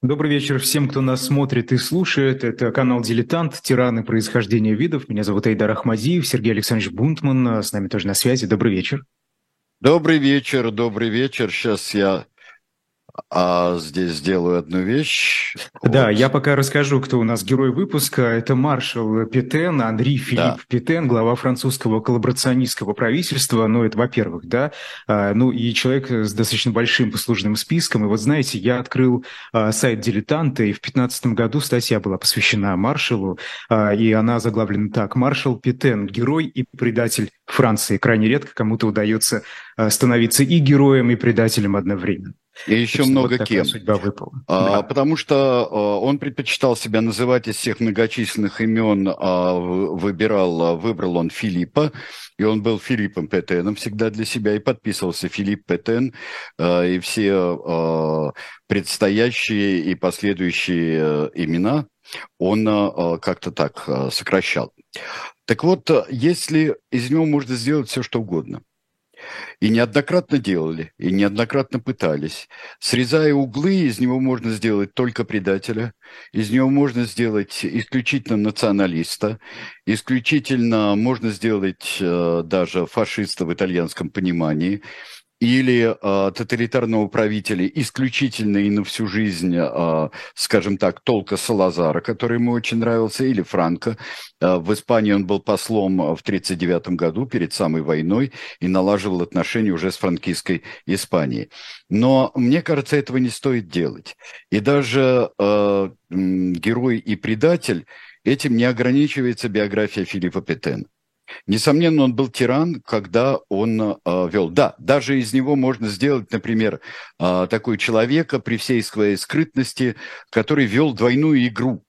Добрый вечер всем, кто нас смотрит и слушает. Это канал «Дилетант. Тираны происхождения видов». Меня зовут Айдар Ахмадиев, Сергей Александрович Бунтман. С нами тоже на связи. Добрый вечер. Добрый вечер, добрый вечер. Сейчас я а здесь сделаю одну вещь. Да, вот. я пока расскажу, кто у нас герой выпуска. Это маршал Петен, Андрей Филипп да. Петен, глава французского коллаборационистского правительства. Ну, это во-первых, да. А, ну, и человек с достаточно большим послужным списком. И вот знаете, я открыл а, сайт «Дилетанта», и в 2015 году статья была посвящена маршалу, а, и она заглавлена так. «Маршал Петен. Герой и предатель Франции». Крайне редко кому-то удается становиться и героем, и предателем одновременно. И еще много вот кем. Судьба выпала. А, да. Потому что а, он предпочитал себя называть из всех многочисленных имен, а, выбирал, а, выбрал он Филиппа, и он был Филиппом Петеном всегда для себя, и подписывался Филипп Петен, а, и все а, предстоящие и последующие а, имена он а, как-то так а, сокращал. Так вот, если из него можно сделать все, что угодно, и неоднократно делали, и неоднократно пытались. Срезая углы, из него можно сделать только предателя, из него можно сделать исключительно националиста, исключительно можно сделать э, даже фашиста в итальянском понимании – или э, тоталитарного правителя исключительно и на всю жизнь, э, скажем так, толка Салазара, который ему очень нравился, или Франко. Э, в Испании он был послом в 1939 году, перед самой войной, и налаживал отношения уже с франкистской Испанией. Но мне кажется, этого не стоит делать. И даже э, герой и предатель этим не ограничивается биография Филиппа Петена. Несомненно, он был тиран, когда он э, вел. Да, даже из него можно сделать, например, э, такой человека при всей своей скрытности, который вел двойную игру.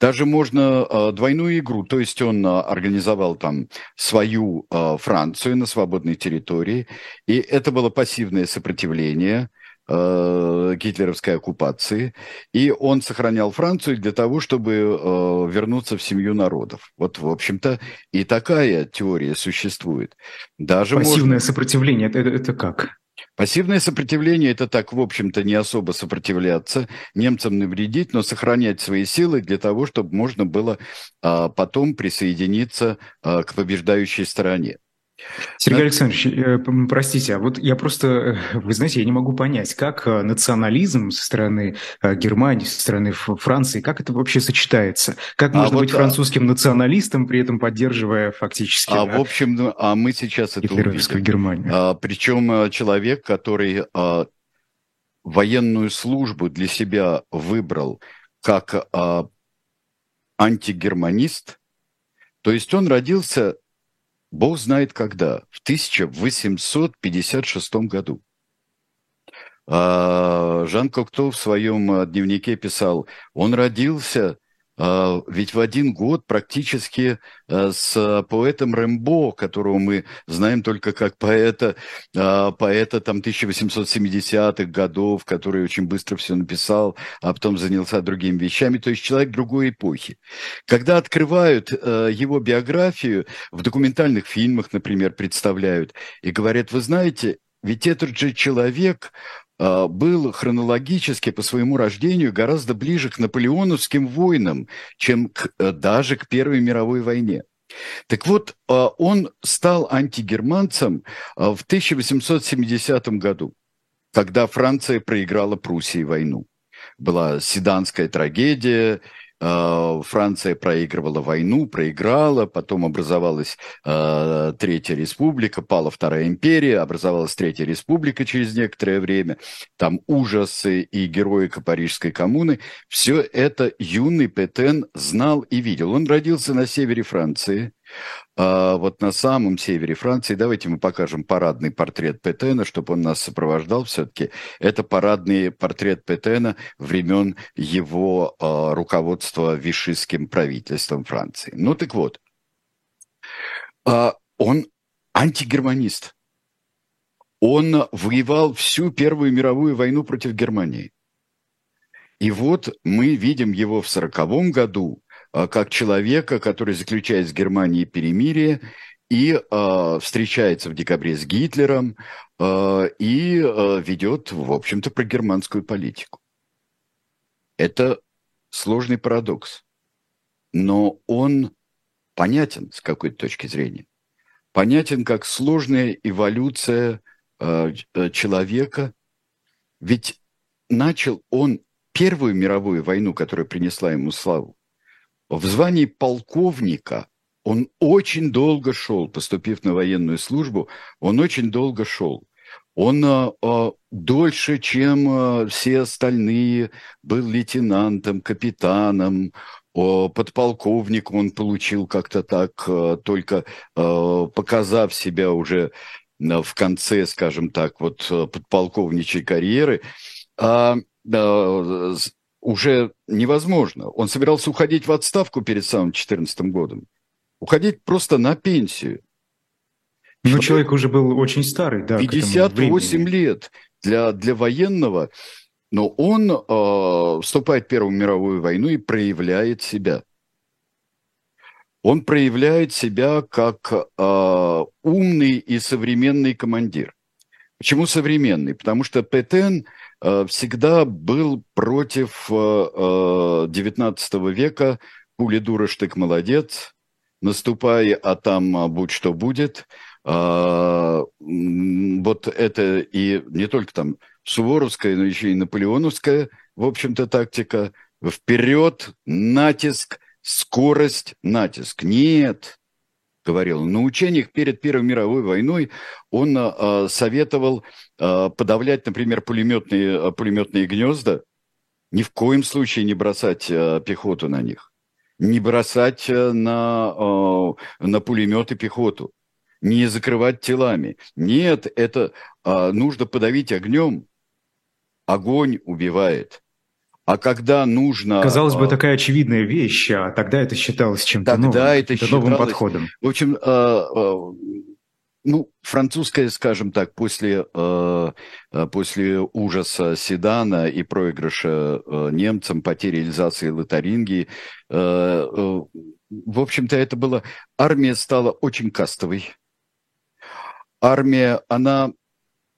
Даже можно э, двойную игру, то есть он э, организовал там свою э, Францию на свободной территории, и это было пассивное сопротивление – э, гитлеровской оккупации, и он сохранял Францию для того, чтобы э, вернуться в семью народов. Вот, в общем-то, и такая теория существует. Даже Пассивное можно... сопротивление, это, это как? Пассивное сопротивление – это так, в общем-то, не особо сопротивляться, немцам навредить, но сохранять свои силы для того, чтобы можно было а, потом присоединиться а, к побеждающей стороне. Сергей Александрович, э, простите, а вот я просто, э, вы знаете, я не могу понять, как э, национализм со стороны Германии, со стороны Франции, как это вообще сочетается? Как а можно а быть вот, французским националистом, при этом поддерживая фактически... А да, в общем, а мы сейчас это увидим. Германию. А, причем человек, который а, военную службу для себя выбрал как а, антигерманист, то есть он родился Бог знает когда, в 1856 году. А, Жан Кокто в своем э, дневнике писал, он родился а, ведь в один год практически а, с поэтом Рэмбо, которого мы знаем только как поэта, а, поэта там 1870-х годов, который очень быстро все написал, а потом занялся другими вещами, то есть человек другой эпохи. Когда открывают его биографию, в документальных фильмах, например, представляют и говорят, вы знаете, ведь этот же человек, а, был хронологически по своему рождению гораздо ближе к наполеоновским войнам, чем к, э, даже к Первой мировой войне. Так вот, а, он стал антигерманцем в 1870 году, когда Франция проиграла Пруссии войну. Была седанская трагедия, Э, Франция проигрывала войну, проиграла, потом образовалась э, Третья Республика, пала Вторая империя, образовалась Третья Республика через некоторое время, там ужасы и героика Парижской коммуны. Все это юный Петен знал и видел. Он родился на севере Франции, а вот на самом севере Франции, давайте мы покажем парадный портрет Петена, чтобы он нас сопровождал все-таки. Это парадный портрет Петена времен его а, руководства вишистским правительством Франции. Ну так вот, а, он антигерманист. Он воевал всю Первую мировую войну против Германии. И вот мы видим его в сороковом году, как человека, который заключает с Германией перемирие и э, встречается в декабре с Гитлером э, и э, ведет, в общем-то, прогерманскую политику. Это сложный парадокс. Но он понятен с какой-то точки зрения. Понятен как сложная эволюция э человека. Ведь начал он Первую мировую войну, которая принесла ему славу, в звании полковника он очень долго шел, поступив на военную службу, он очень долго шел. Он а, а, дольше, чем а, все остальные, был лейтенантом, капитаном, а, подполковник он получил как-то так, а, только а, показав себя уже в конце, скажем так, вот подполковничьей карьеры. А, а, уже невозможно. Он собирался уходить в отставку перед самым 2014 годом. Уходить просто на пенсию. Ну, человек, человек уже был очень старый, да. 58 лет для, для военного, но он э, вступает в Первую мировую войну и проявляет себя. Он проявляет себя как э, умный и современный командир. Почему современный? Потому что Петен всегда был против э, XIX э, века «Пули дура, штык молодец», «Наступай, а там а, будь что будет». А, вот это и не только там суворовская, но еще и наполеоновская, в общем-то, тактика. Вперед, натиск, скорость, натиск. Нет, говорил. На учениях перед Первой мировой войной он э, советовал э, подавлять, например, пулеметные, пулеметные гнезда, ни в коем случае не бросать э, пехоту на них, не бросать на, э, на пулеметы пехоту, не закрывать телами. Нет, это э, нужно подавить огнем. Огонь убивает. А когда нужно... Казалось бы, такая очевидная вещь, а тогда это считалось чем-то тогда новым, это считалось, новым подходом. В общем, э, э, ну, французская, скажем так, после, после ужаса Седана и проигрыша немцам, потери Эльзаса и Лотарингии, в общем-то, это было... Армия стала очень кастовой. Армия, она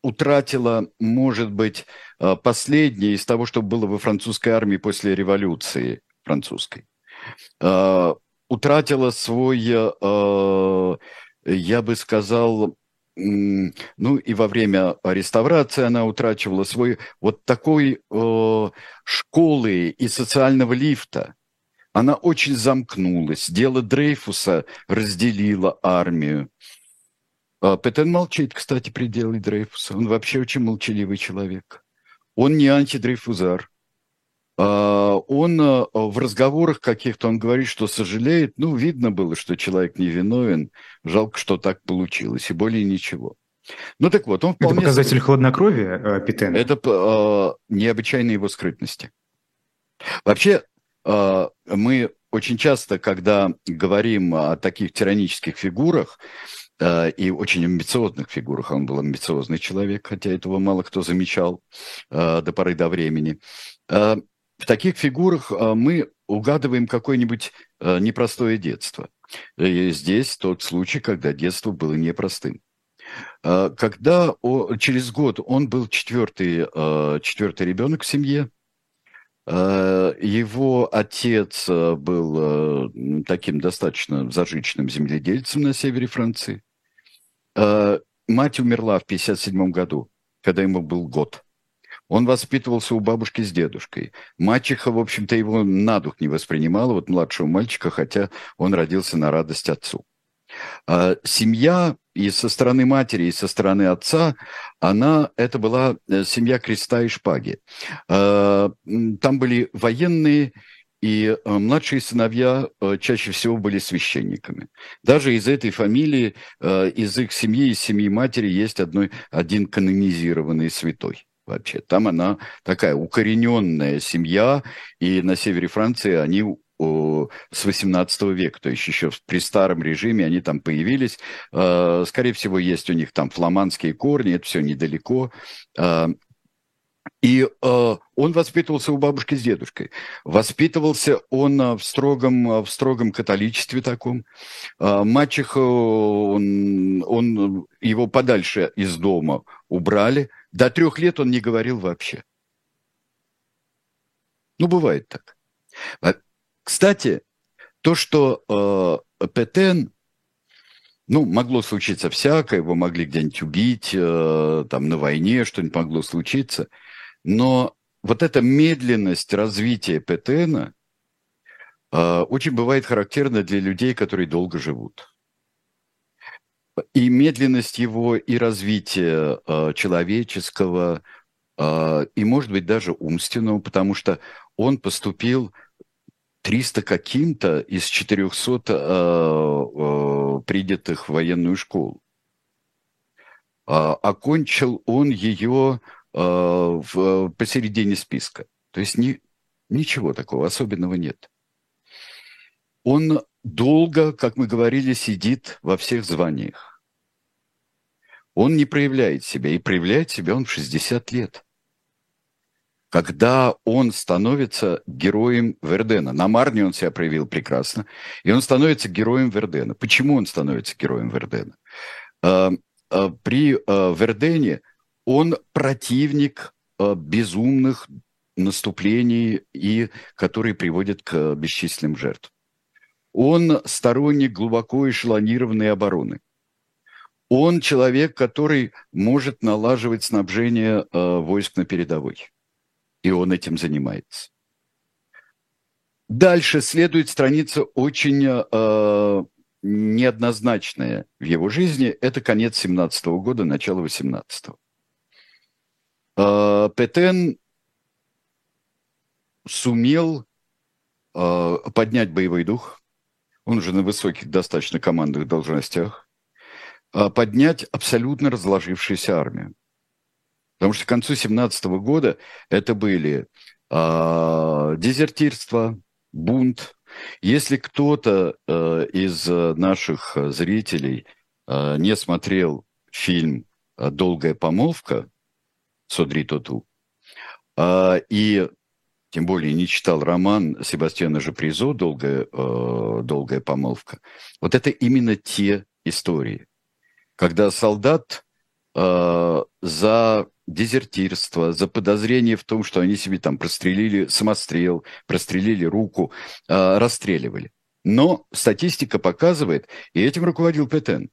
утратила, может быть, э, последнее из того, что было во французской армии после революции французской. Э, утратила свой, э, я бы сказал, ну и во время реставрации она утрачивала свой вот такой школы и социального лифта. Она очень замкнулась. Дело Дрейфуса разделило армию. Петен молчит, кстати, при деле Дрейфуса. Он вообще очень молчаливый человек. Он не антидрейфузар. А, он а, в разговорах каких-то, он говорит, что сожалеет. Ну, видно было, что человек невиновен. Жалко, что так получилось. И более ничего. Ну так вот, он вполне... Это показатель хладнокровия Петена? Это э, необычайной его скрытности. Вообще, э, мы очень часто, когда говорим о таких тиранических фигурах, Э, и очень амбициозных фигурах. Он был амбициозный человек, хотя этого мало кто замечал э, до поры до времени. Э, в таких фигурах мы угадываем какое-нибудь непростое детство. И здесь тот случай, когда детство было непростым. Когда через год он был четвертый, четвертый ребенок в семье, его отец был таким достаточно зажиточным земледельцем на севере Франции. Э, мать умерла в 1957 году, когда ему был год. Он воспитывался у бабушки с дедушкой. Мачеха, в общем-то, его на дух не воспринимала, вот младшего мальчика, хотя он родился на радость отцу. А семья и со стороны матери, и со стороны отца, она, это была э, семья креста и шпаги. А, там были военные и э, младшие сыновья э, чаще всего были священниками. Даже из этой фамилии, из их семьи, из семьи матери есть одной, один канонизированный святой вообще. Там она такая укорененная семья, и на севере Франции они с 18 века, то есть еще при старом режиме они там появились. Скорее всего, есть у них там фламандские корни, это все недалеко. И э, он воспитывался у бабушки с дедушкой. Воспитывался он э, в строгом, э, в строгом католичестве таком. Э, мачеха, он, он, его подальше из дома убрали. До трех лет он не говорил вообще. Ну, бывает так. Кстати, то, что э, Петен, ну, могло случиться всякое, его могли где-нибудь убить, э, там, на войне что-нибудь могло случиться, но вот эта медленность развития Петена э, очень бывает характерна для людей, которые долго живут. И медленность его, и развитие э, человеческого, э, и, может быть, даже умственного, потому что он поступил 300 каким-то из 400 э, э, принятых в военную школу. Э, окончил он ее э, в, посередине списка. То есть ни, ничего такого особенного нет. Он долго, как мы говорили, сидит во всех званиях. Он не проявляет себя, и проявляет себя он в 60 лет когда он становится героем Вердена. На Марне он себя проявил прекрасно, и он становится героем Вердена. Почему он становится героем Вердена? А, а, при а, Вердене он противник безумных наступлений, и, которые приводят к бесчисленным жертвам. Он сторонник глубоко эшелонированной обороны. Он человек, который может налаживать снабжение войск на передовой и он этим занимается. Дальше следует страница очень э, неоднозначная в его жизни. Это конец 17 -го года, начало 18 -го. Э, Петен сумел э, поднять боевой дух. Он уже на высоких достаточно командных должностях. Э, поднять абсолютно разложившуюся армию. Потому что к концу 17 года это были э, дезертирство, бунт. Если кто-то э, из наших зрителей э, не смотрел фильм «Долгая помолвка» Содри Тоту, э, и тем более не читал роман Себастьяна Жапризо «Долгая, э, «Долгая помолвка», вот это именно те истории, когда солдат э, за дезертирство, за подозрение в том, что они себе там прострелили самострел, прострелили руку, э, расстреливали. Но статистика показывает, и этим руководил Петен.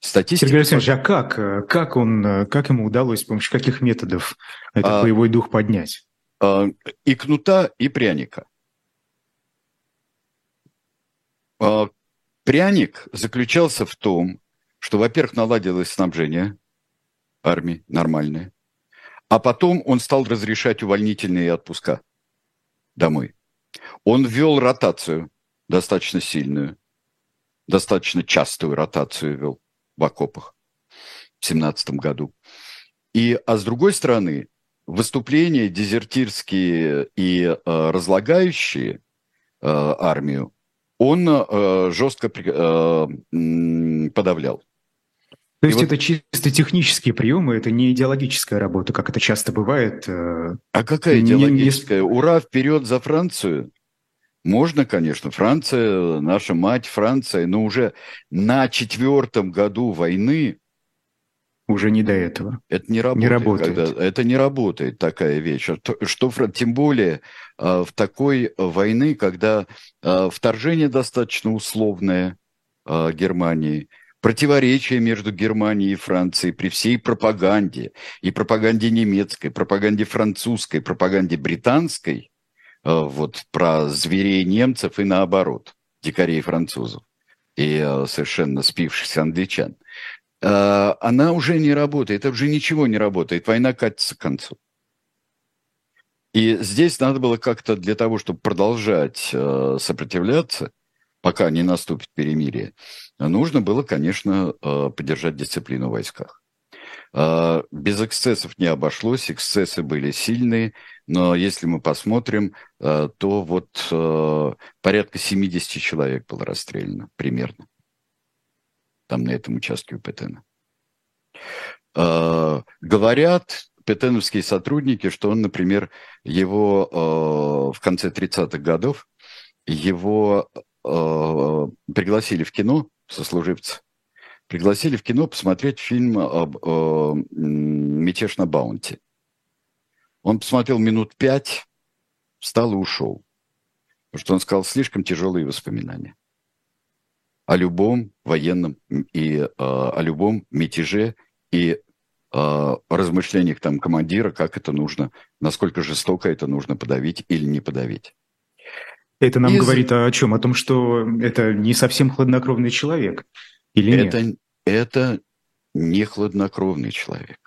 Статистика... Сергей Александрович, а как? Как, он, как ему удалось, с помощью каких методов этот а, боевой дух поднять? А, и кнута, и пряника. А, пряник заключался в том, что, во-первых, наладилось снабжение, армии нормальная. А потом он стал разрешать увольнительные отпуска домой. Он ввел ротацию достаточно сильную, достаточно частую ротацию вел в окопах в семнадцатом году. И, а с другой стороны, выступления дезертирские и э, разлагающие э, армию он э, жестко э, подавлял. То есть вот... это чисто технические приемы, это не идеологическая работа, как это часто бывает. Э, а какая идеологическая? Не... Ура, вперед за Францию! Можно, конечно. Франция, наша мать Франция, но уже на четвертом году войны уже не до этого. Это не работает. Не работает. Когда, это не работает такая вещь. Что, что тем более э, в такой войны, когда э, вторжение достаточно условное Германии – противоречия между Германией и Францией при всей пропаганде, и пропаганде немецкой, пропаганде французской, пропаганде британской, э, вот про зверей немцев и наоборот, дикарей французов и э, совершенно спившихся англичан, э, она уже не работает, это уже ничего не работает, война катится к концу. И здесь надо было как-то для того, чтобы продолжать сопротивляться, пока не наступит перемирие, нужно было, конечно, э, поддержать дисциплину в войсках. Э, без эксцессов не обошлось, эксцессы были сильные, но если мы посмотрим, э, то вот порядка 70 человек было расстреляно примерно там на этом участке у Петена. Говорят петеновские сотрудники, что он, например, его в конце 30-х годов, его пригласили в кино сослуживца, пригласили в кино посмотреть фильм об «Мятеж на Баунти». Он посмотрел минут пять, встал и ушел. Потому что он сказал слишком тяжелые воспоминания о любом военном и э, о любом мятеже и э, размышлениях там командира, как это нужно, насколько жестоко это нужно подавить или не подавить. Это нам Из... говорит о чем? О том, что это не совсем хладнокровный человек или это, нет? Это не хладнокровный человек.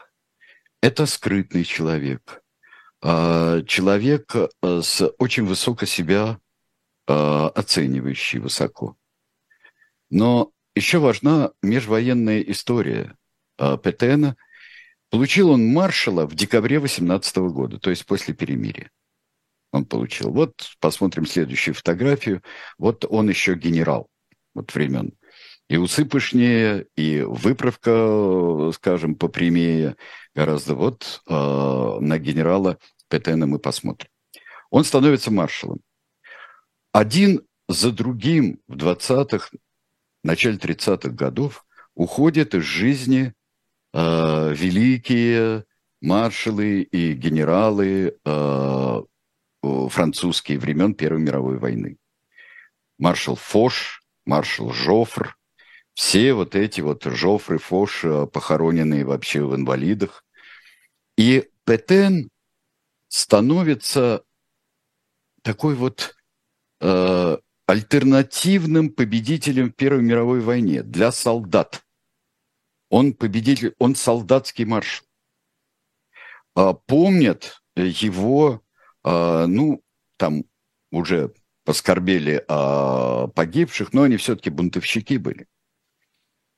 Это скрытный человек. А, человек э, с очень высоко себя а, оценивающий высоко. Но еще важна межвоенная история а, Петена. Получил он маршала в декабре 18 года, то есть после перемирия. Он получил. Вот посмотрим следующую фотографию. Вот он еще генерал вот времен. И усы пышнее, и выправка, скажем, попрямее гораздо. Вот э, на генерала Петена мы посмотрим. Он становится маршалом. Один за другим в 20-х, начале 30-х годов уходят из жизни э, великие маршалы и генералы э, французские времен Первой мировой войны. Маршал Фош, маршал Жофр, все вот эти вот Жофры, Фош, э, похороненные вообще в инвалидах. И Петен становится такой вот э, альтернативным победителем в Первой мировой войне для солдат. Он победитель, он солдатский маршал. А, помнят его, ну, там уже поскорбели о погибших, но они все-таки бунтовщики были.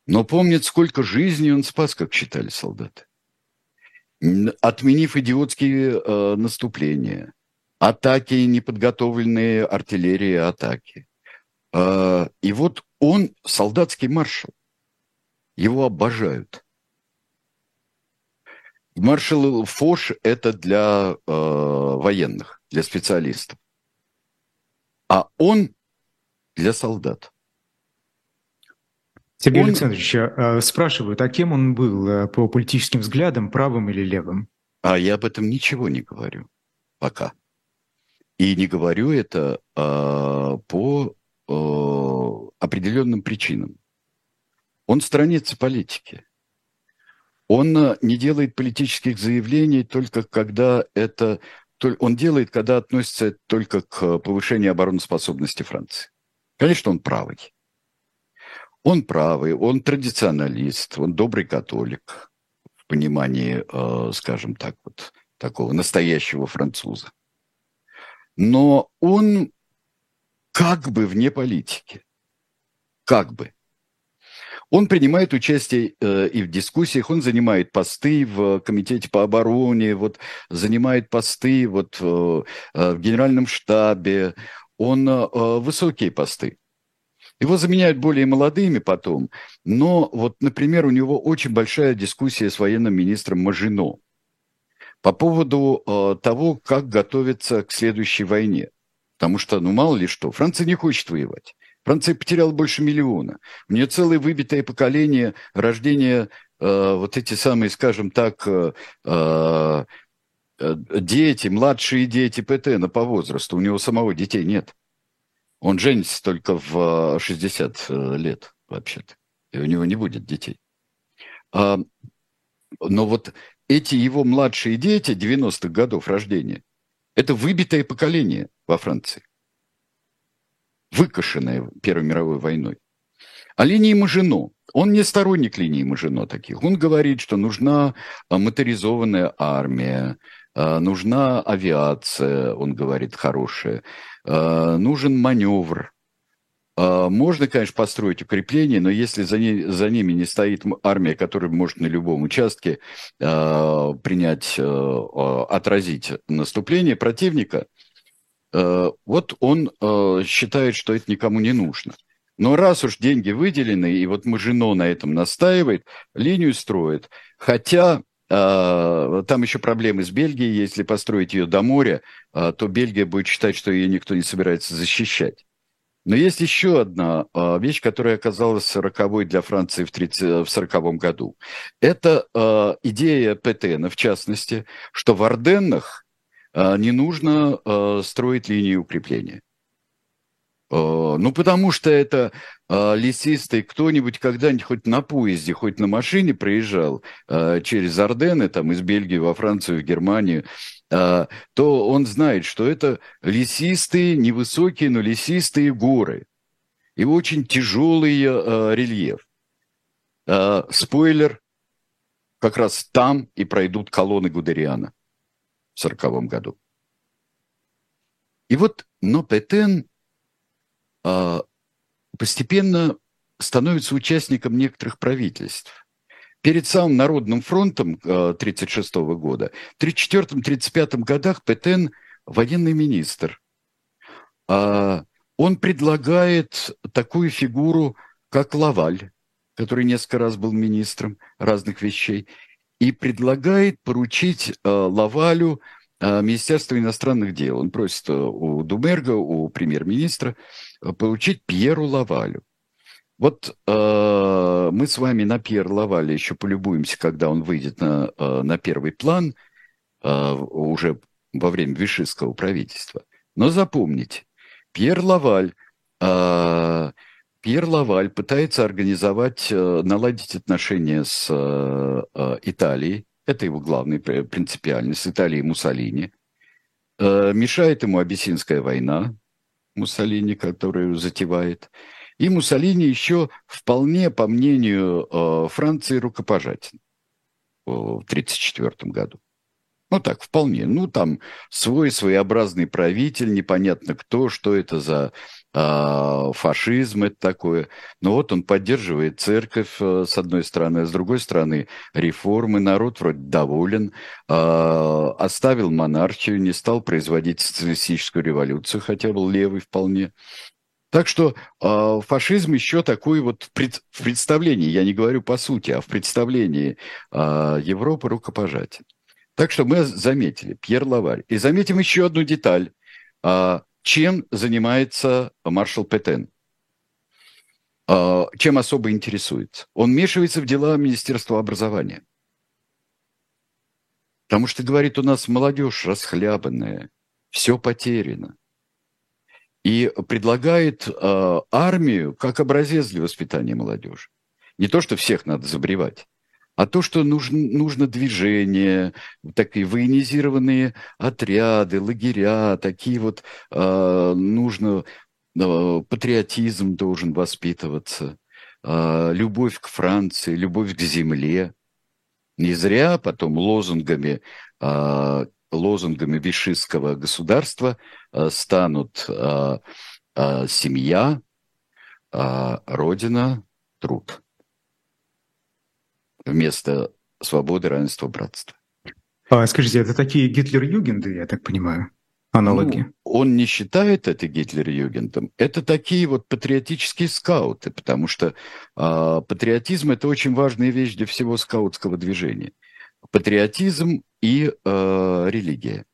Но помнят, сколько жизней он спас, как считали солдаты. Отменив идиотские э, наступления, атаки, неподготовленные артиллерии атаки. Э, и вот он солдатский маршал. Его обожают. Маршал Фош – это для э, военных, для специалистов. А он для солдат. Сергей он... Александрович, а, спрашивают, а кем он был а, по политическим взглядам, правым или левым? А я об этом ничего не говорю пока. И не говорю это а, по а, определенным причинам. Он сторонится политики. Он не делает политических заявлений только когда это... Он делает, когда относится только к повышению обороноспособности Франции. Конечно, он правый. Он правый, он традиционалист, он добрый католик в понимании, э, скажем так, вот такого настоящего француза. Но он как бы вне политики. Как бы. Он принимает участие э, и в дискуссиях, он занимает посты в комитете по обороне, вот занимает посты вот э, э в генеральном штабе, он э, высокие посты. Его заменяют более молодыми потом, но вот, например, у него очень большая дискуссия с военным министром Мажино по поводу э, того, как готовиться к следующей войне. Потому что, ну, мало ли что, Франция не хочет воевать. Франция потеряла больше миллиона. У нее целое выбитое поколение рождения, э, вот эти самые, скажем так, э, э, дети, младшие дети ПТН по возрасту. У него самого детей нет. Он женится только в 60 э, э, лет, вообще-то. И у него не будет детей. А, но вот эти его младшие дети 90-х годов рождения, это выбитое поколение во Франции. Выкошенное Первой мировой войной. А линии Мажино, он не сторонник линии Мажино таких. Он говорит, что нужна а, моторизованная армия, а, нужна авиация, он говорит, хорошая, а, нужен маневр. Можно, конечно, построить укрепление, но если за, ней, за ними не стоит армия, которая может на любом участке принять, отразить наступление противника, вот он считает, что это никому не нужно. Но раз уж деньги выделены, и вот Мажино на этом настаивает, линию строит. Хотя а, там еще проблемы с Бельгией. Если построить ее до моря, то Бельгия будет считать, что ее никто не собирается защищать. Но есть еще одна вещь, которая оказалась роковой для Франции в 1940 году. Это идея ПТН, в частности, что в Орденнах не нужно строить линии укрепления. Ну, потому что это лесистый кто-нибудь когда-нибудь хоть на поезде, хоть на машине проезжал через Ордены, там, из Бельгии во Францию, в Германию, то он знает, что это лесистые, невысокие, но лесистые горы. И очень тяжелый рельеф. Спойлер, как раз там и пройдут колонны Гудериана в сороковом году. И вот но Петен а, постепенно становится участником некоторых правительств. Перед самым Народным фронтом 1936 а, года, в 1934-1935 годах Петен военный министр. А, он предлагает такую фигуру, как Лаваль, который несколько раз был министром разных вещей, и предлагает поручить э, Лавалю э, Министерство иностранных дел. Он просит э, у Думерга, у премьер-министра, э, получить Пьеру Лавалю. Вот э, мы с вами на Пьер Лавале еще полюбуемся, когда он выйдет на, на первый план э, уже во время вишистского правительства. Но запомните, Пьер Лаваль Пьер Лаваль пытается организовать, э, наладить отношения с э, э, Италией. Это его главный принципиальность, Италией Муссолини. Мешает ему Абиссинская война, Муссолини, которую затевает. И Муссолини еще вполне, по мнению Франции, рукопожатен в 1934 году. Ну так, вполне. Ну там свой своеобразный правитель, непонятно кто, что это за э, фашизм, это такое. Но вот он поддерживает церковь э, с одной стороны, а с другой стороны реформы, народ вроде доволен, э, оставил монархию, не стал производить социалистическую революцию, хотя был левый вполне. Так что э, фашизм еще такой вот пред, в представлении, я не говорю по сути, а в представлении э, Европы рукопожатен. Так что мы заметили Пьер Лаварь. И заметим еще одну деталь. А, чем занимается маршал Петен? А, чем особо интересуется? Он вмешивается в дела Министерства образования. Потому что, говорит, у нас молодежь расхлябанная, все потеряно. И предлагает э, армию как образец для воспитания молодежи. Не то, что всех надо забревать, а то, что нужно, нужно движение, такие военизированные отряды, лагеря, такие вот э, нужно, э, патриотизм должен воспитываться, э, любовь к Франции, любовь к земле. Не зря потом лозунгами, э, лозунгами вишистского государства э, станут э, э, семья, э, родина, труд вместо свободы, равенства, братства. А, скажите, это такие Гитлер-Югенды, я так понимаю, аналоги? Ну, он не считает это Гитлер-Югендом. Это такие вот патриотические скауты, потому что а, патриотизм – это очень важная вещь для всего скаутского движения. Патриотизм и а, религия.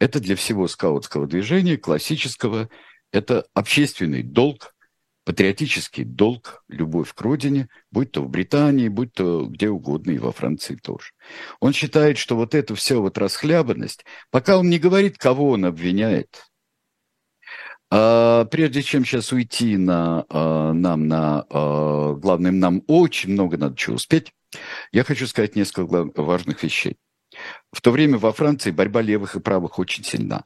Это для всего скаутского движения, классического, это общественный долг, патриотический долг, любовь к родине, будь то в Британии, будь то где угодно, и во Франции тоже. Он считает, что вот эта вся вот расхлябанность, пока он не говорит, кого он обвиняет, а, прежде чем сейчас уйти на, а, нам на а, главным, нам очень много надо чего успеть, я хочу сказать несколько важных вещей. В то время во Франции борьба левых и правых очень сильна.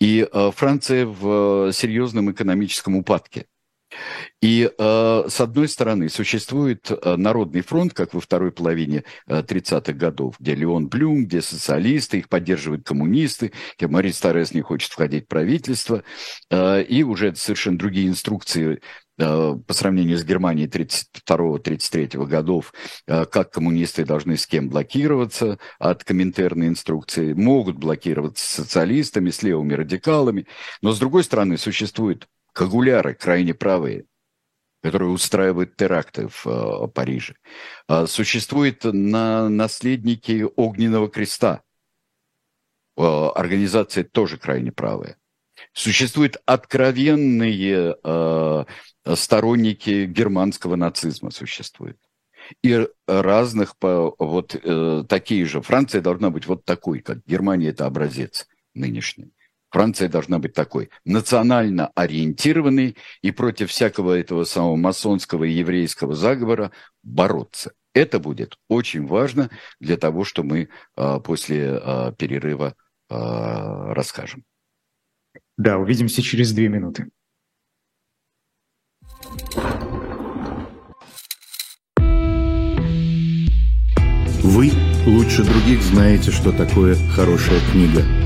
И Франция в серьезном экономическом упадке. И э, с одной стороны существует э, Народный фронт, как во второй половине э, 30-х годов, где Леон Блюм, где социалисты, их поддерживают коммунисты, где Мари Старес не хочет входить в правительство, э, и уже совершенно другие инструкции э, по сравнению с Германией 32-33 годов, э, как коммунисты должны с кем блокироваться от комментарной инструкции, могут блокироваться с социалистами, с левыми радикалами, но с другой стороны существует кагуляры, крайне правые, которые устраивают теракты в э, Париже. Э, существуют на наследники Огненного креста. Э, организация тоже крайне правая. Существуют откровенные э, сторонники германского нацизма, существуют. и разных, вот э, такие же. Франция должна быть вот такой, как Германия – это образец нынешний. Франция должна быть такой, национально ориентированной и против всякого этого самого масонского и еврейского заговора бороться. Это будет очень важно для того, что мы а, после а, перерыва а, расскажем. Да, увидимся через две минуты. Вы лучше других знаете, что такое хорошая книга.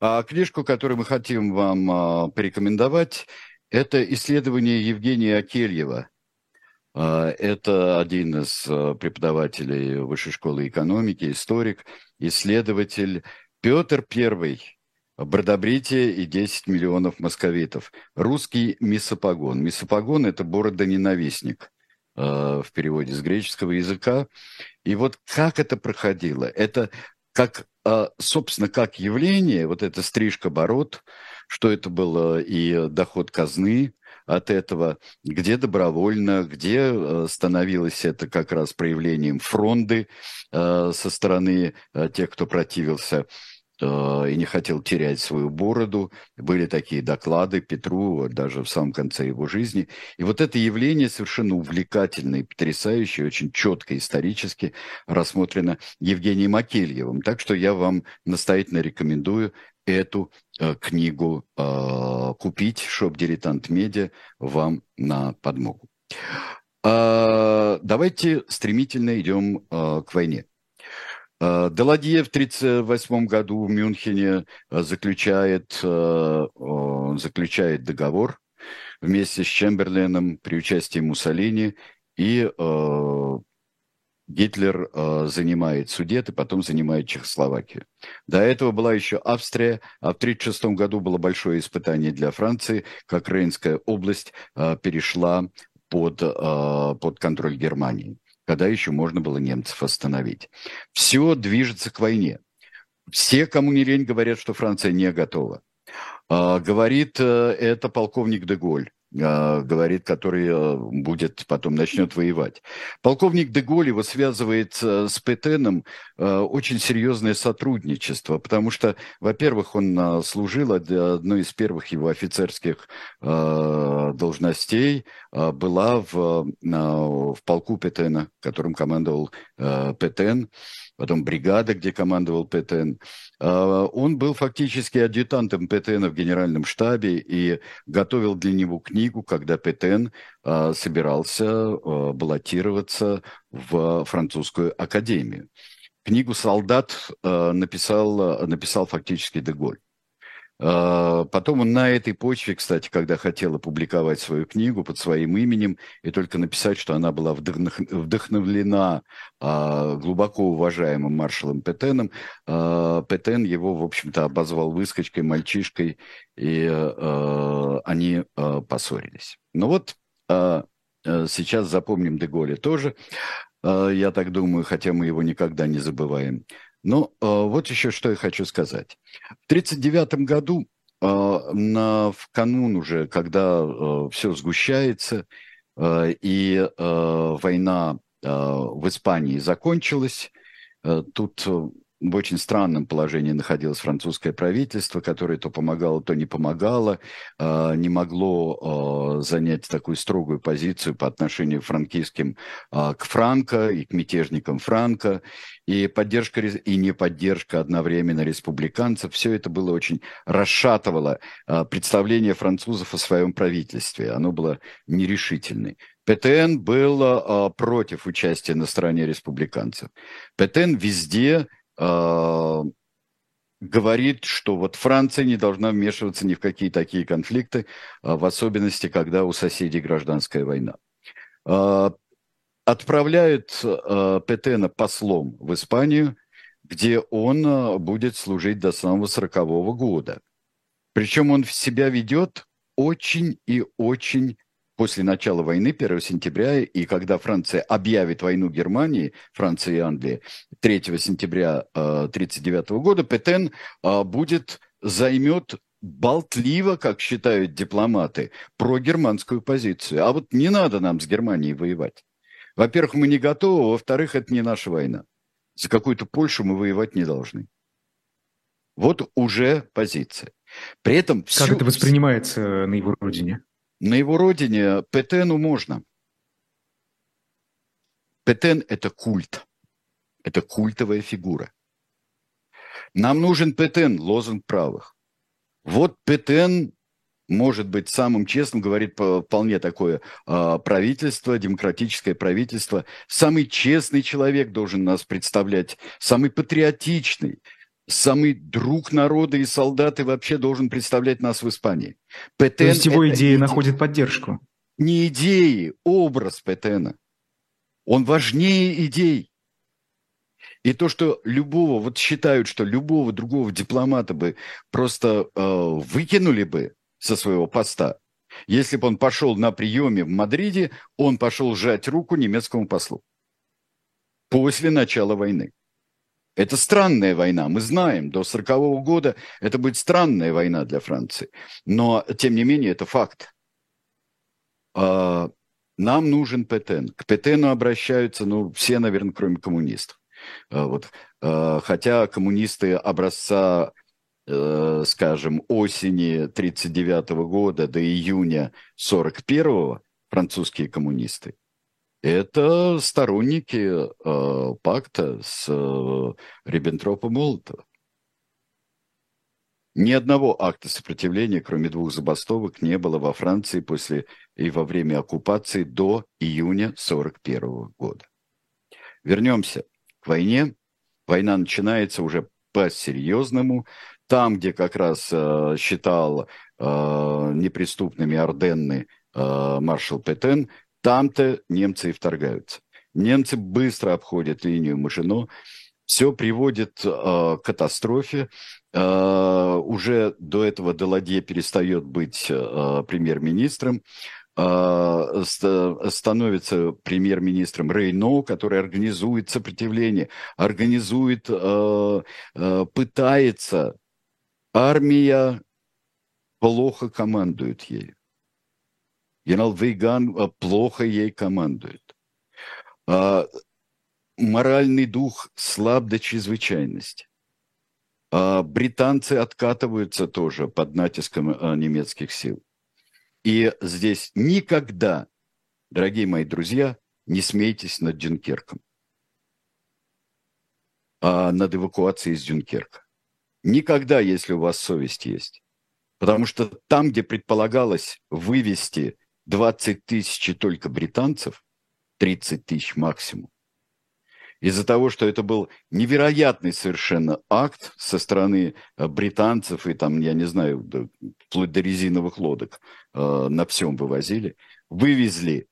А книжку, которую мы хотим вам а, порекомендовать, это исследование Евгения Акельева. А, это один из а, преподавателей Высшей школы экономики, историк, исследователь Петр I, Бродобритие и 10 миллионов московитов. Русский мисопогон. Мисопогон – это борода-ненавистник в переводе с греческого языка. И вот как это проходило? Это как собственно, как явление, вот эта стрижка бород, что это было и доход казны от этого, где добровольно, где э, становилось это как раз проявлением фронды э, со стороны э, тех, кто противился и не хотел терять свою бороду. Были такие доклады Петру даже в самом конце его жизни. И вот это явление совершенно увлекательное, потрясающее, очень четко исторически рассмотрено Евгением Акельевым. Так что я вам настоятельно рекомендую эту э, книгу э, купить. Shop «Дилетант Media» вам на подмогу. Давайте стремительно идем к войне. Э, Даладье в 1938 году в Мюнхене э, заключает, э, заключает договор вместе с Чемберленом при участии Муссолини, и Гитлер занимает Судет и потом занимает Чехословакию. До этого была еще Австрия, а в 1936 году было большое испытание для Франции, как Рейнская область перешла под, под контроль Германии когда еще можно было немцев остановить. Все движется к войне. Все, кому не лень, говорят, что Франция не готова. А, говорит э, это полковник Деголь. А, говорит, который э, будет потом начнет воевать. Полковник Деголь его связывает э, с Петеном очень серьезное сотрудничество, потому что, во-первых, он служил, одной из первых его офицерских должностей была в, в полку Петена, которым командовал Петен потом бригада, где командовал Петен. А, он был фактически адъютантом Петена в генеральном штабе и готовил для него книгу, когда Петен а, собирался а, баллотироваться в французскую академию. Книгу «Солдат» написал, написал фактически Деголь. А, потом он на этой почве, кстати, когда хотел опубликовать свою книгу под своим именем и только написать, что она была вдохновлена а, глубоко уважаемым маршалом Петеном, а, Петен его, в общем-то, обозвал выскочкой, мальчишкой, и они поссорились. Ну вот сейчас запомним Деголя тоже, я так думаю, хотя мы его никогда не забываем. Но ну, э, вот еще что я хочу сказать. В 1939 году, э, на, в канун уже, когда э, все сгущается, э, и э, война э, в Испании закончилась, э, тут в очень странном положении находилось французское правительство, которое то помогало, то не помогало, а, не могло а, занять такую строгую позицию по отношению к франкистским к Франко и к мятежникам Франко, и поддержка и не поддержка одновременно республиканцев, все это было очень расшатывало представление французов о своем правительстве, оно было нерешительное. ПТН был против участия на стороне республиканцев. ПТН везде говорит, что вот Франция не должна вмешиваться ни в какие такие конфликты, в особенности, когда у соседей гражданская война. Отправляют э, Петена послом в Испанию, где он э, будет служить до самого сорокового года. Причем он себя ведет очень и очень после начала войны, 1 сентября, и когда Франция объявит войну Германии, Франция и Англия, 3 сентября 1939 э, года, Петен э, будет, займет болтливо, как считают дипломаты, про германскую позицию. А вот не надо нам с Германией воевать. Во-первых, мы не готовы, во-вторых, это не наша война. За какую-то Польшу мы воевать не должны. Вот уже позиция. При этом... Как всю... это воспринимается на его родине? На его родине Петену можно. Петен – это культ. Это культовая фигура. Нам нужен Петен, лозунг правых. Вот Петен может быть самым честным, говорит вполне такое э, правительство, демократическое правительство. Самый честный человек должен нас представлять, самый патриотичный, самый друг народа и солдаты вообще должен представлять нас в Испании. ПТН То есть его идеи иде... находят поддержку? Не идеи, образ ПТНа. Он важнее идей. И то, что любого, вот считают, что любого другого дипломата бы просто э, выкинули бы со своего поста, если бы он пошел на приеме в Мадриде, он пошел сжать руку немецкому послу после начала войны. Это странная война, мы знаем, до 1940 года это будет странная война для Франции. Но, тем не менее, это факт. А, нам нужен ПТН. К ПТНу обращаются, ну, все, наверное, кроме коммунистов. А, вот. А, хотя коммунисты образца, э, скажем, осени 1939 года до июня 1941, французские коммунисты, это сторонники э, пакта с э, Риббентропом Молотова. Ни одного акта сопротивления, кроме двух забастовок, не было во Франции после и во время оккупации до июня 1941 года. Вернемся к войне. Война начинается уже по-серьезному. Там, где как раз э, считал э, неприступными Орденны э, маршал Петен, там-то немцы и вторгаются. Немцы быстро обходят линию Мажино, все приводит к катастрофе. Уже до этого Деладье перестает быть премьер-министром, становится премьер-министром Рейно, который организует сопротивление, организует, пытается. Армия плохо командует ею. Генерал Вейган а, плохо ей командует. А, моральный дух слаб до чрезвычайности. А, британцы откатываются тоже под натиском немецких сил. И здесь никогда, дорогие мои друзья, не смейтесь над Дюнкерком, а над эвакуацией из Дюнкерка. Никогда, если у вас совесть есть. Потому что там, где предполагалось вывести 20 тысяч только британцев, 30 тысяч максимум. Из-за того, что это был невероятный совершенно акт со стороны э, британцев и там, я не знаю, вплоть до резиновых лодок э, на всем вывозили, вывезли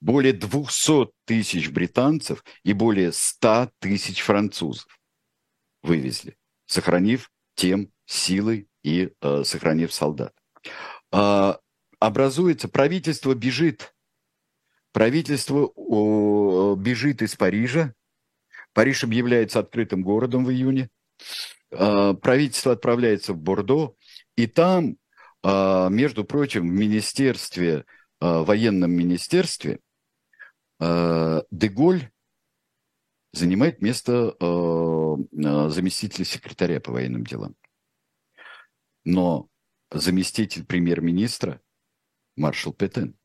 более 200 тысяч британцев и более 100 тысяч французов вывезли, сохранив тем силы и э, сохранив солдат. А образуется, правительство бежит. Правительство бежит из Парижа. Париж объявляется открытым городом в июне. А, правительство отправляется в Бордо. И там, а, между прочим, в министерстве, а, военном министерстве, Деголь занимает место э, заместителя секретаря по военным делам. Но заместитель премьер-министра маршал Петен.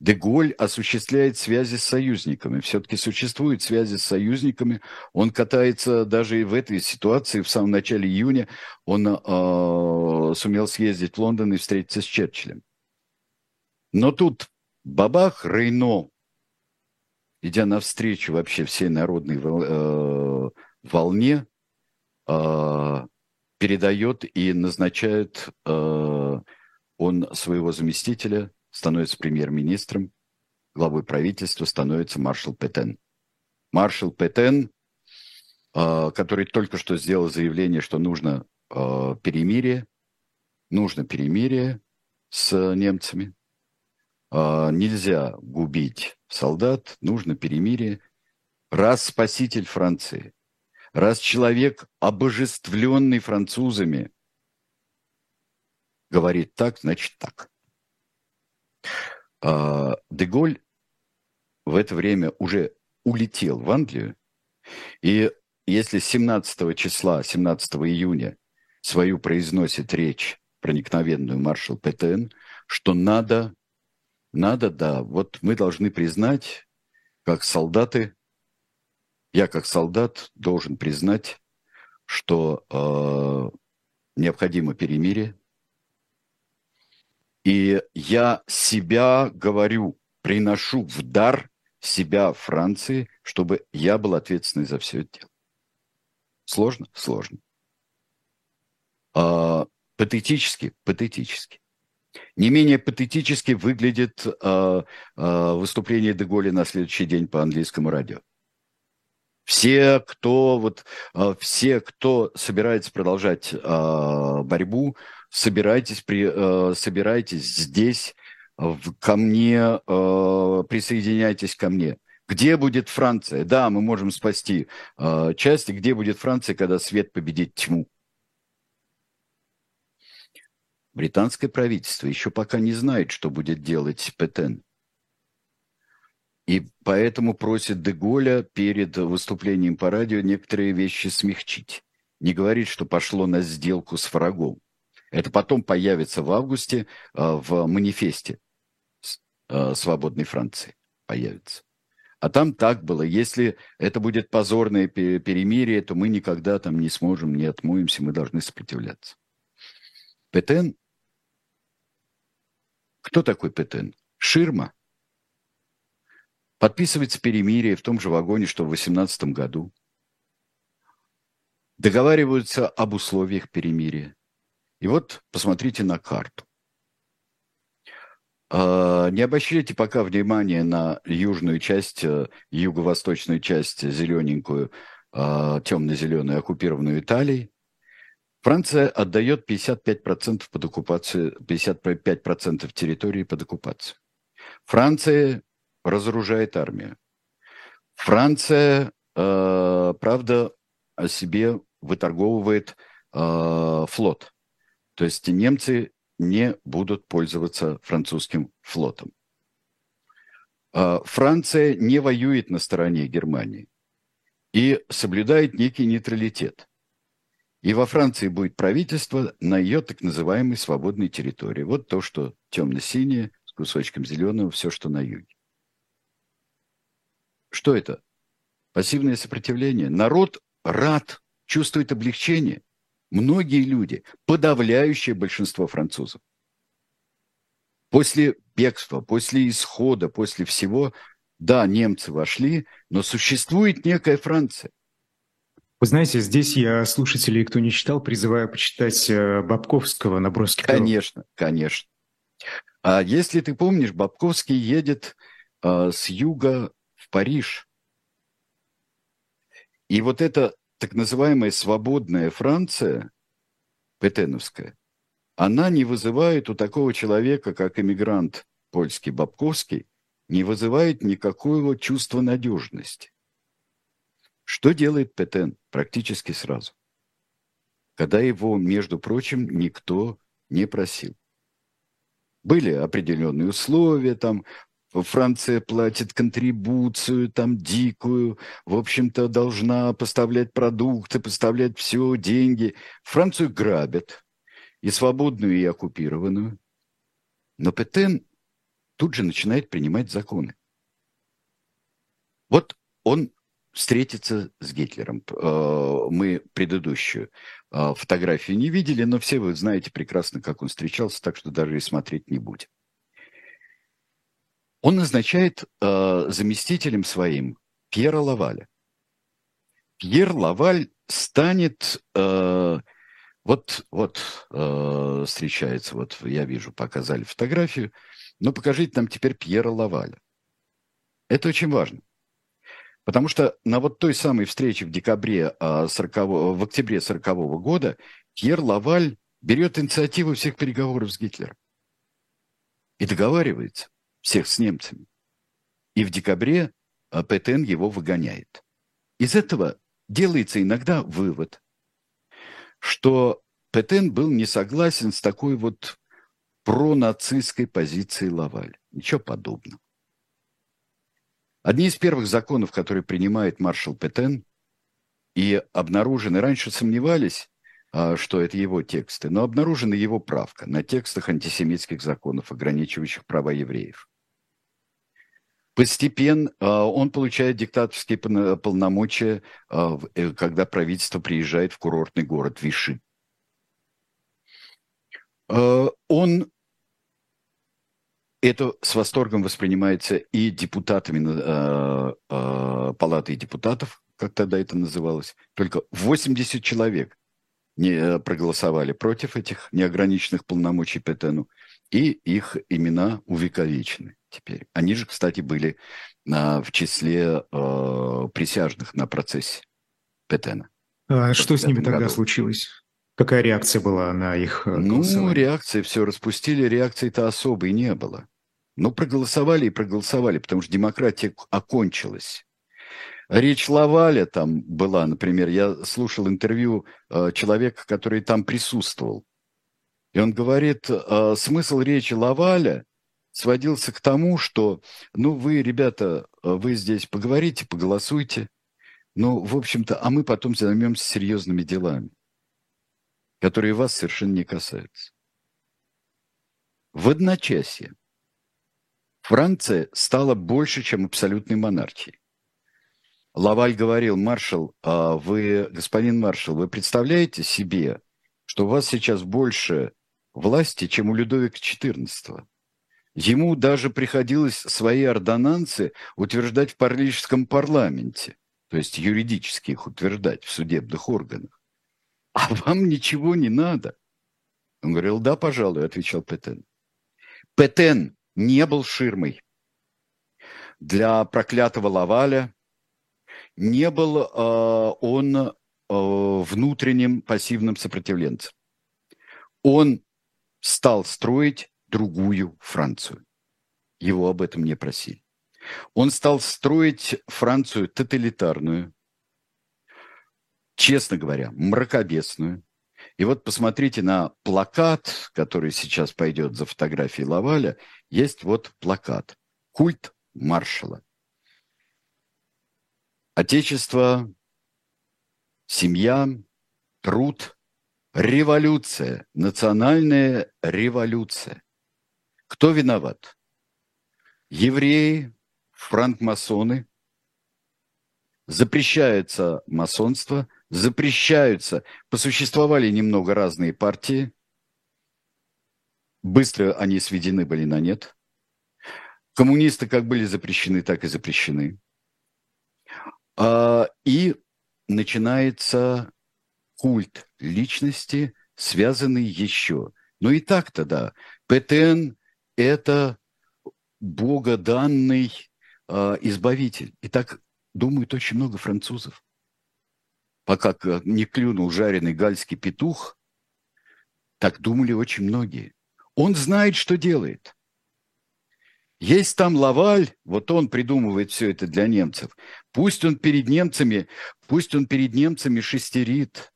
Деголь осуществляет связи с союзниками. Все-таки существуют связи с союзниками. Он катается даже и в этой ситуации. В самом начале июня он э, сумел съездить в Лондон и встретиться с Черчиллем. Но тут бабах Рейно, идя навстречу вообще всей народной э, волне, э, передает и назначает э, он своего заместителя становится премьер-министром, главой правительства становится маршал Петен. Маршал Петен, который только что сделал заявление, что нужно перемирие, нужно перемирие с немцами, нельзя губить солдат, нужно перемирие. Раз спаситель Франции, раз человек, обожествленный французами, говорит так, значит так. А, Деголь в это время уже улетел в Англию, и если 17 числа, 17 июня свою произносит речь проникновенную маршал Петен, что надо, надо, да, вот мы должны признать, как солдаты, я как солдат должен признать, что э, необходимо перемирие, и я себя говорю, приношу в дар себя Франции, чтобы я был ответственный за все это дело. Сложно? Сложно. А, патетически? Патетически. Не менее патетически выглядит а, а, выступление Деголя на следующий день по английскому радио. Все, кто, вот, а, все, кто собирается продолжать а, борьбу, собирайтесь, при, э, собирайтесь здесь, в, ко мне, э, присоединяйтесь ко мне. Где будет Франция? Да, мы можем спасти э, части. Где будет Франция, когда свет победит тьму? Британское правительство еще пока не знает, что будет делать Петен. И поэтому просит Деголя перед выступлением по радио некоторые вещи смягчить. Не говорит, что пошло на сделку с врагом. Это потом появится в августе а, в манифесте а, свободной Франции. Появится. А там так было. Если это будет позорное перемирие, то мы никогда там не сможем, не отмоемся, мы должны сопротивляться. Петен? Кто такой Петен? Ширма. Подписывается перемирие в том же вагоне, что в 18 году. Договариваются об условиях перемирия. И вот посмотрите на карту. А, не обращайте пока внимания на южную часть, э, юго-восточную часть, зелененькую, а, темно-зеленую, оккупированную Италией. Франция отдает 55% под оккупацию, 55% территории под оккупацию. Франция разоружает армию. Франция, э, правда, о себе выторговывает э, флот. То есть немцы не будут пользоваться французским флотом. А, Франция не воюет на стороне Германии и соблюдает некий нейтралитет. И во Франции будет правительство на ее так называемой свободной территории. Вот то, что темно-синее, с кусочком зеленого, все, что на юге. Что это? Пассивное сопротивление. Народ рад, чувствует облегчение многие люди, подавляющее большинство французов, после бегства, после исхода, после всего, да, немцы вошли, но существует некая Франция. Вы знаете, здесь я слушателей, кто не читал, призываю почитать э, Бабковского «Наброски Конечно, конечно. А если ты помнишь, Бабковский едет а, с юга в Париж. И вот это так называемая свободная Франция, петеновская, она не вызывает у такого человека, как эмигрант польский Бабковский, не вызывает никакого чувства надежности. Что делает Петен практически сразу? Когда его, между прочим, никто не просил. Были определенные условия, там, Франция платит контрибуцию там дикую, в общем-то, должна поставлять продукты, поставлять все, деньги. Францию грабят, и свободную, и оккупированную. Но Петен тут же начинает принимать законы. Вот он встретиться с Гитлером. Э, мы предыдущую э, фотографию не видели, но все вы знаете прекрасно, как он встречался, так что даже и смотреть не будем. Он назначает э, заместителем своим Пьера Лаваля. Пьер Лаваль станет... Вот, вот встречается, вот я вижу, показали фотографию, но покажите нам теперь Пьера Лаваля. Это очень важно. Потому что на вот той самой встрече в декабре 40, а, в октябре 40 года Пьер Лаваль берет инициативу всех переговоров с Гитлером и договаривается всех с немцами. И в декабре а, ПТН его выгоняет. Из этого делается иногда вывод, что Петен был не согласен с такой вот пронацистской позицией Лаваль. Ничего подобного. Одни из первых законов, которые принимает маршал Петен, и обнаружены, раньше сомневались, а, что это его тексты, но обнаружена его правка на текстах антисемитских законов, ограничивающих права евреев. Постепенно а, он получает диктаторские полномочия, а, э, когда правительство приезжает в курортный город Виши. Он это с восторгом воспринимается и депутатами э, э, Палаты депутатов, как тогда это называлось. Только 80 человек не э, проголосовали против этих неограниченных полномочий Петену, и их имена увековечены теперь. Они же, кстати, были на, в числе э, присяжных на процессе Петена. А что с ними тогда году. случилось? Какая реакция была на их э, голосование? Ну, реакции все распустили, реакции-то особой не было. Ну, проголосовали и проголосовали, потому что демократия окончилась. Речь Лаваля там была, например, я слушал интервью э, человека, который там присутствовал. И он говорит, э, смысл речи Лаваля сводился к тому, что, ну, вы, ребята, вы здесь поговорите, поголосуйте, ну, в общем-то, а мы потом займемся серьезными делами которые вас совершенно не касаются. В одночасье Франция стала больше, чем абсолютной монархией. Лаваль говорил, маршал, а вы, господин маршал, вы представляете себе, что у вас сейчас больше власти, чем у Людовика XIV? Ему даже приходилось свои ордонансы утверждать в парижском парламенте, то есть юридически их утверждать в судебных органах а вам ничего не надо. Он говорил, да, пожалуй, отвечал Петен. Петен не был ширмой для проклятого Лаваля, не был э, он э, внутренним пассивным сопротивленцем. Он стал строить другую Францию. Его об этом не просили. Он стал строить Францию тоталитарную, честно говоря, мракобесную. И вот посмотрите на плакат, который сейчас пойдет за фотографией Лаваля. Есть вот плакат. Культ маршала. Отечество, семья, труд, революция, национальная революция. Кто виноват? Евреи, франкмасоны, запрещается масонство – запрещаются. Посуществовали немного разные партии. Быстро они сведены были на нет. Коммунисты как были запрещены, так и запрещены. А, и начинается культ личности, связанный еще. Ну и так-то, да. ПТН – это богоданный э, избавитель. И так думают очень много французов пока не клюнул жареный гальский петух, так думали очень многие. Он знает, что делает. Есть там Лаваль, вот он придумывает все это для немцев. Пусть он перед немцами, пусть он перед немцами шестерит.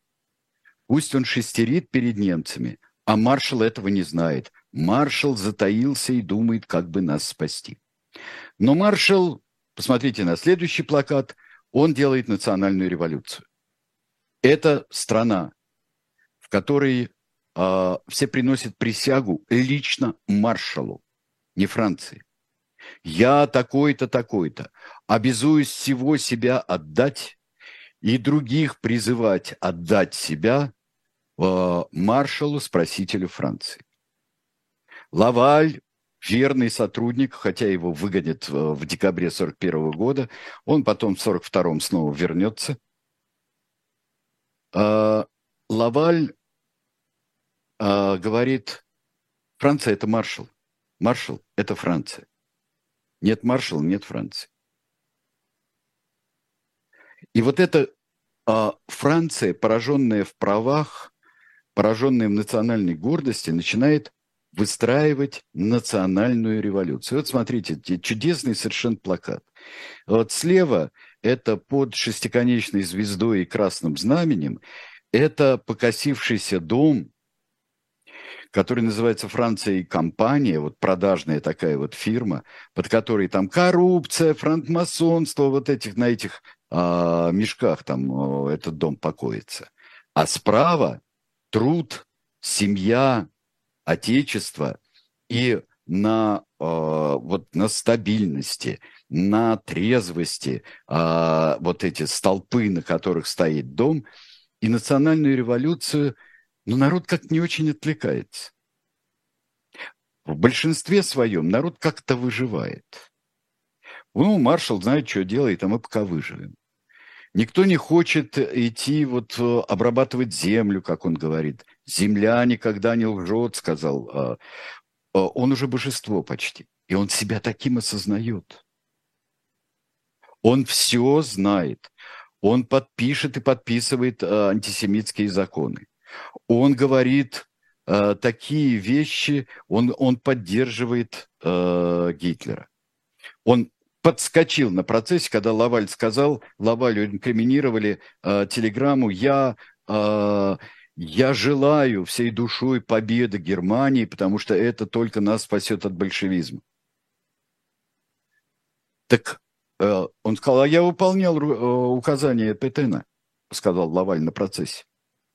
Пусть он шестерит перед немцами. А маршал этого не знает. Маршал затаился и думает, как бы нас спасти. Но маршал, посмотрите на следующий плакат, он делает национальную революцию. Это страна, в которой э, все приносят присягу лично маршалу, не Франции. Я такой-то, такой-то, обязуюсь всего себя отдать и других призывать отдать себя э, маршалу-спасителю Франции. Лаваль, верный сотрудник, хотя его выгонят в декабре 41 года, он потом в 42-м снова вернется. Э, Лаваль э, говорит, Франция – это маршал. Маршал – это Франция. Нет маршала, нет Франции. И вот эта а, Франция, пораженная в правах, пораженная в национальной гордости, начинает выстраивать национальную революцию. Вот смотрите, чудесный совершенно плакат. Вот слева это под шестиконечной звездой и красным знаменем, это покосившийся дом, который называется «Франция и компания», вот продажная такая вот фирма, под которой там коррупция, франкмасонство, вот этих, на этих а, мешках там этот дом покоится. А справа труд, семья, отечество и на, а, вот, на стабильности, на трезвости а, вот эти столпы, на которых стоит дом, и национальную революцию – но народ как-то не очень отвлекается. В большинстве своем народ как-то выживает. Ну, маршал знает, что делает, а мы пока выживем. Никто не хочет идти вот э, обрабатывать землю, как он говорит. Земля никогда не лжет, сказал. А, а, он уже божество почти. И он себя таким осознает. Он все знает. Он подпишет и подписывает э, антисемитские законы он говорит э, такие вещи, он, он поддерживает э, Гитлера. Он подскочил на процессе, когда Лаваль сказал, Лавалю инкриминировали э, телеграмму «Я э, я желаю всей душой победы Германии, потому что это только нас спасет от большевизма. Так он сказал, а я выполнял э, указания Петена, сказал Лаваль на процессе.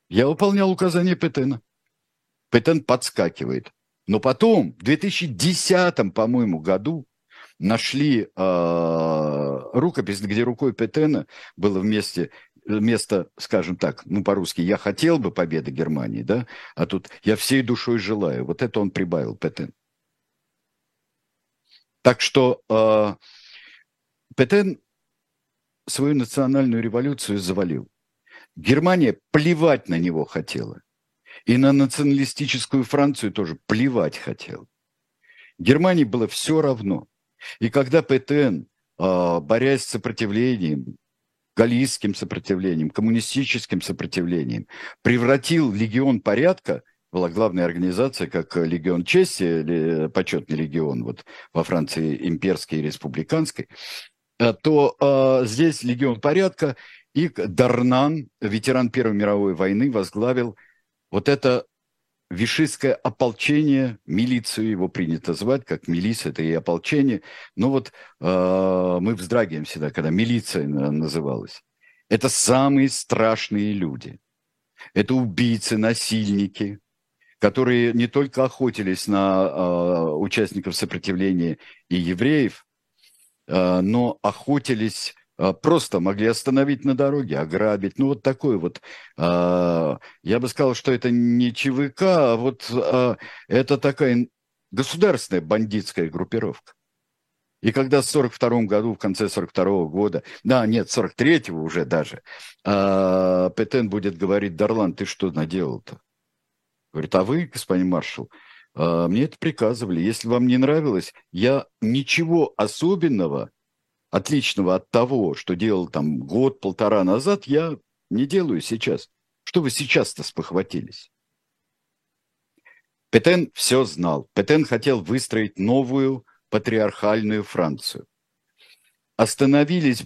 Я выполнял указания Петена. Петен подскакивает. Но потом, в 2010, по-моему, году нашли э, рукопись, где рукой Петена было вместе место, скажем так, ну по-русски, я хотел бы победы Германии, да, а тут я всей душой желаю. Вот это он прибавил, Петен. Так что э, Петен свою национальную революцию завалил. Германия плевать на него хотела. И на националистическую Францию тоже плевать хотела. Германии было все равно. И когда ПТН, а, борясь с сопротивлением, галлийским сопротивлением, коммунистическим сопротивлением, превратил легион порядка, была главная организация, как легион чести, почетный легион вот, во Франции имперской и республиканской, то э, здесь легион порядка и Дарнан, ветеран Первой мировой войны, возглавил вот это вишистское ополчение, милицию его принято звать, как милиция, это и ополчение. Но вот э, мы вздрагиваем всегда, когда милиция называлась. Это самые страшные люди. Это убийцы, насильники, которые не только охотились на э, участников сопротивления и евреев, э, но охотились а, просто могли остановить на дороге, ограбить. Ну, вот такой вот. А, я бы сказал, что это не ЧВК, а вот это такая государственная бандитская группировка. И когда в 42 году, в конце 42 года, да, нет, 43-го уже даже, Петен будет говорить, Дарлан, ты что наделал-то? Говорит, а вы, господин маршал, мне это приказывали. Если вам не нравилось, я ничего особенного отличного от того, что делал там год-полтора назад, я не делаю сейчас. Что вы сейчас-то спохватились? Петен все знал. Петен хотел выстроить новую патриархальную Францию. Остановились,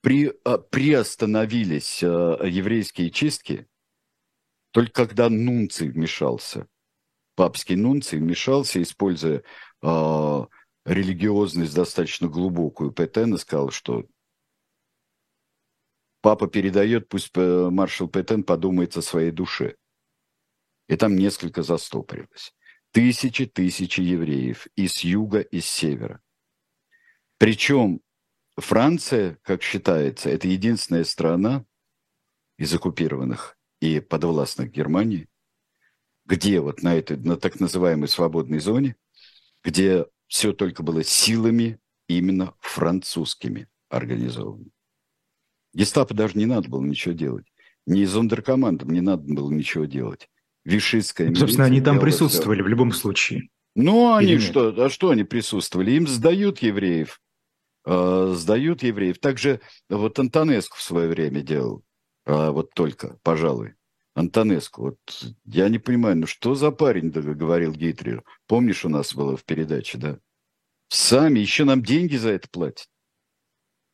при, а, приостановились а, еврейские чистки только когда Нунций вмешался. Папский Нунций вмешался, используя а, религиозность достаточно глубокую Петен и сказал, что папа передает, пусть э, маршал Петен подумает о своей душе. И там несколько застопорилось. Тысячи, тысячи евреев и с юга, и с севера. Причем Франция, как считается, это единственная страна из оккупированных и подвластных Германии, где вот на этой, на так называемой свободной зоне, где все только было силами именно французскими организовано. Гестапо даже не надо было ничего делать. Ни зондеркомандам не надо было ничего делать. Вишистская ну, Собственно, они там присутствовали все. в любом случае. Ну, они что? А что они присутствовали? Им сдают евреев. Э, сдают евреев. Также вот Антонеску в свое время делал. Э, вот только, пожалуй. Антонеску. Вот я не понимаю, ну что за парень, говорил Гитлер. Помнишь, у нас было в передаче, да? Сами еще нам деньги за это платят.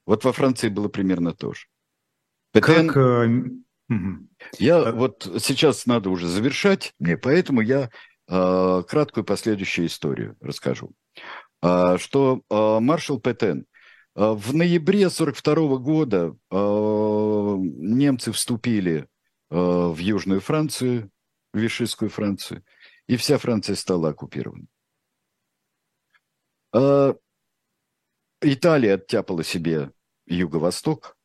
Вот во Франции было примерно то же. ПТН... Как... Э, я э, вот сейчас надо уже завершать мне, поэтому я э, краткую последующую историю расскажу. Э, что э, маршал Петен э, в ноябре 1942 года э, немцы вступили в Южную Францию, в Вишистскую Францию, и вся Франция стала оккупирована. Э, Италия оттяпала себе юго-восток.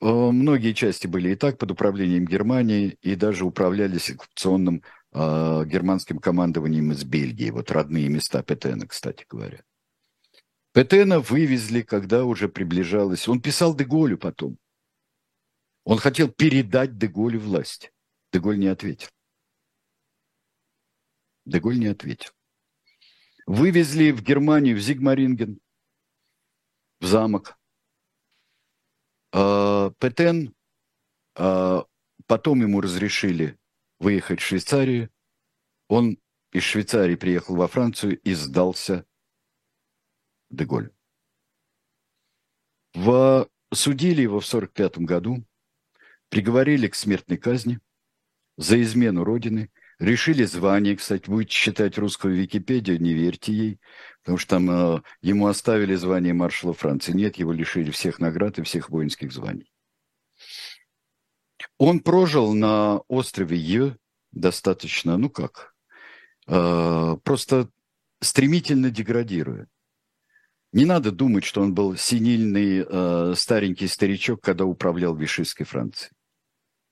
Э, многие части были и так под управлением Германии, и даже управлялись оккупационным э, германским командованием из Бельгии. Вот родные места Петена, кстати говоря. Петена вывезли, когда уже приближалось. Он писал Деголю потом. Он хотел передать Деголю власть. Деголь не ответил. Деголь не ответил. Вывезли в Германию, в Зигмаринген, в замок. А, Петен, а, потом ему разрешили выехать в Швейцарию. Он из Швейцарии приехал во Францию и сдался Деголь. В... Судили его в 1945 году, приговорили к смертной казни за измену Родины, решили звание, кстати, будете читать русскую Википедию, не верьте ей, потому что там э, ему оставили звание маршала Франции. Нет, его лишили всех наград и всех воинских званий. Он прожил на острове Е достаточно, ну как, э, просто стремительно деградируя. Не надо думать, что он был синильный э, старенький старичок, когда управлял Вишистской Францией.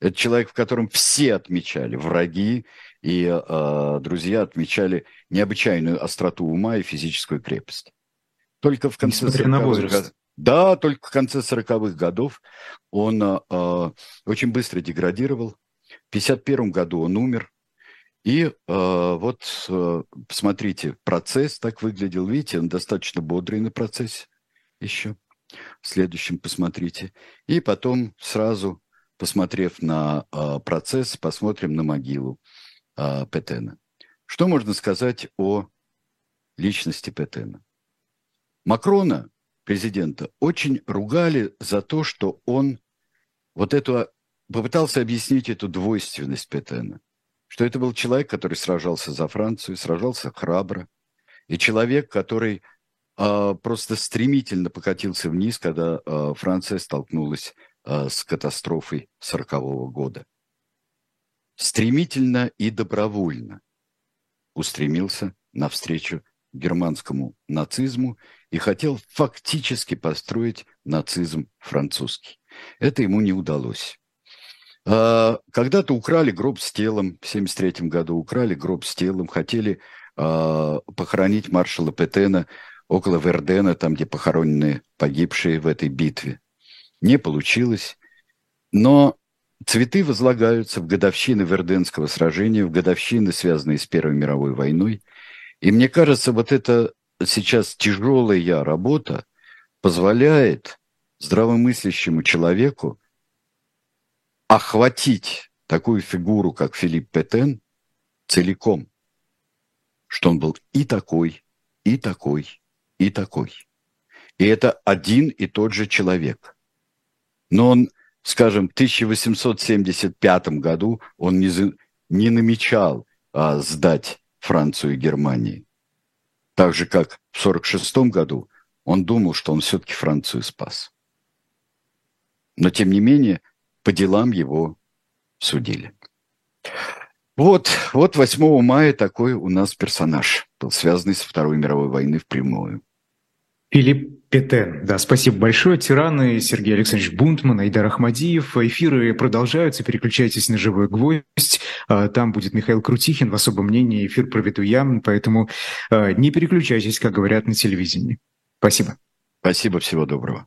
Это человек, в котором все отмечали, враги и э, друзья отмечали необычайную остроту ума и физическую крепость. Только в конце Несмотря на возраст. Да, только в конце 40-х годов он э, очень быстро деградировал. В 1951 году он умер. И э, вот, э, посмотрите, процесс так выглядел. Видите, он достаточно бодрый на процессе еще. В следующем посмотрите. И потом сразу, посмотрев на э, процесс, посмотрим на могилу э, Петена. Что можно сказать о личности Петена? Макрона, президента, очень ругали за то, что он вот эту попытался объяснить эту двойственность Петена что это был человек, который сражался за Францию, сражался храбро, и человек, который э, просто стремительно покатился вниз, когда э, Франция столкнулась с катастрофой сорокового года. Стремительно и добровольно устремился навстречу германскому нацизму и хотел фактически построить нацизм французский. Это ему не удалось. А, когда-то украли гроб с телом, в 1973 году украли гроб с телом, хотели а, похоронить маршала Петена около Вердена, там, где похоронены погибшие в этой битве. Не получилось. Но цветы возлагаются в годовщины Верденского сражения, в годовщины, связанные с Первой мировой войной. И мне кажется, вот эта сейчас тяжелая работа позволяет здравомыслящему человеку охватить такую фигуру, как Филипп Петен, целиком, что он был и такой, и такой, и такой. И это один и тот же человек. Но он, скажем, в 1875 году он не, не намечал а, сдать Францию и Германию. Так же, как в 1946 году он думал, что он все-таки Францию спас. Но, тем не менее, по делам его судили. Вот, вот 8 мая такой у нас персонаж был связанный со Второй мировой войной впрямую. Филипп Петен. Да, спасибо большое. Тираны Сергей Александрович Бунтман, Айдар Ахмадиев. Эфиры продолжаются. Переключайтесь на «Живой гвоздь». А, там будет Михаил Крутихин. В особом мнении эфир проведу я. Поэтому а, не переключайтесь, как говорят на телевидении. Спасибо. Спасибо. Всего доброго.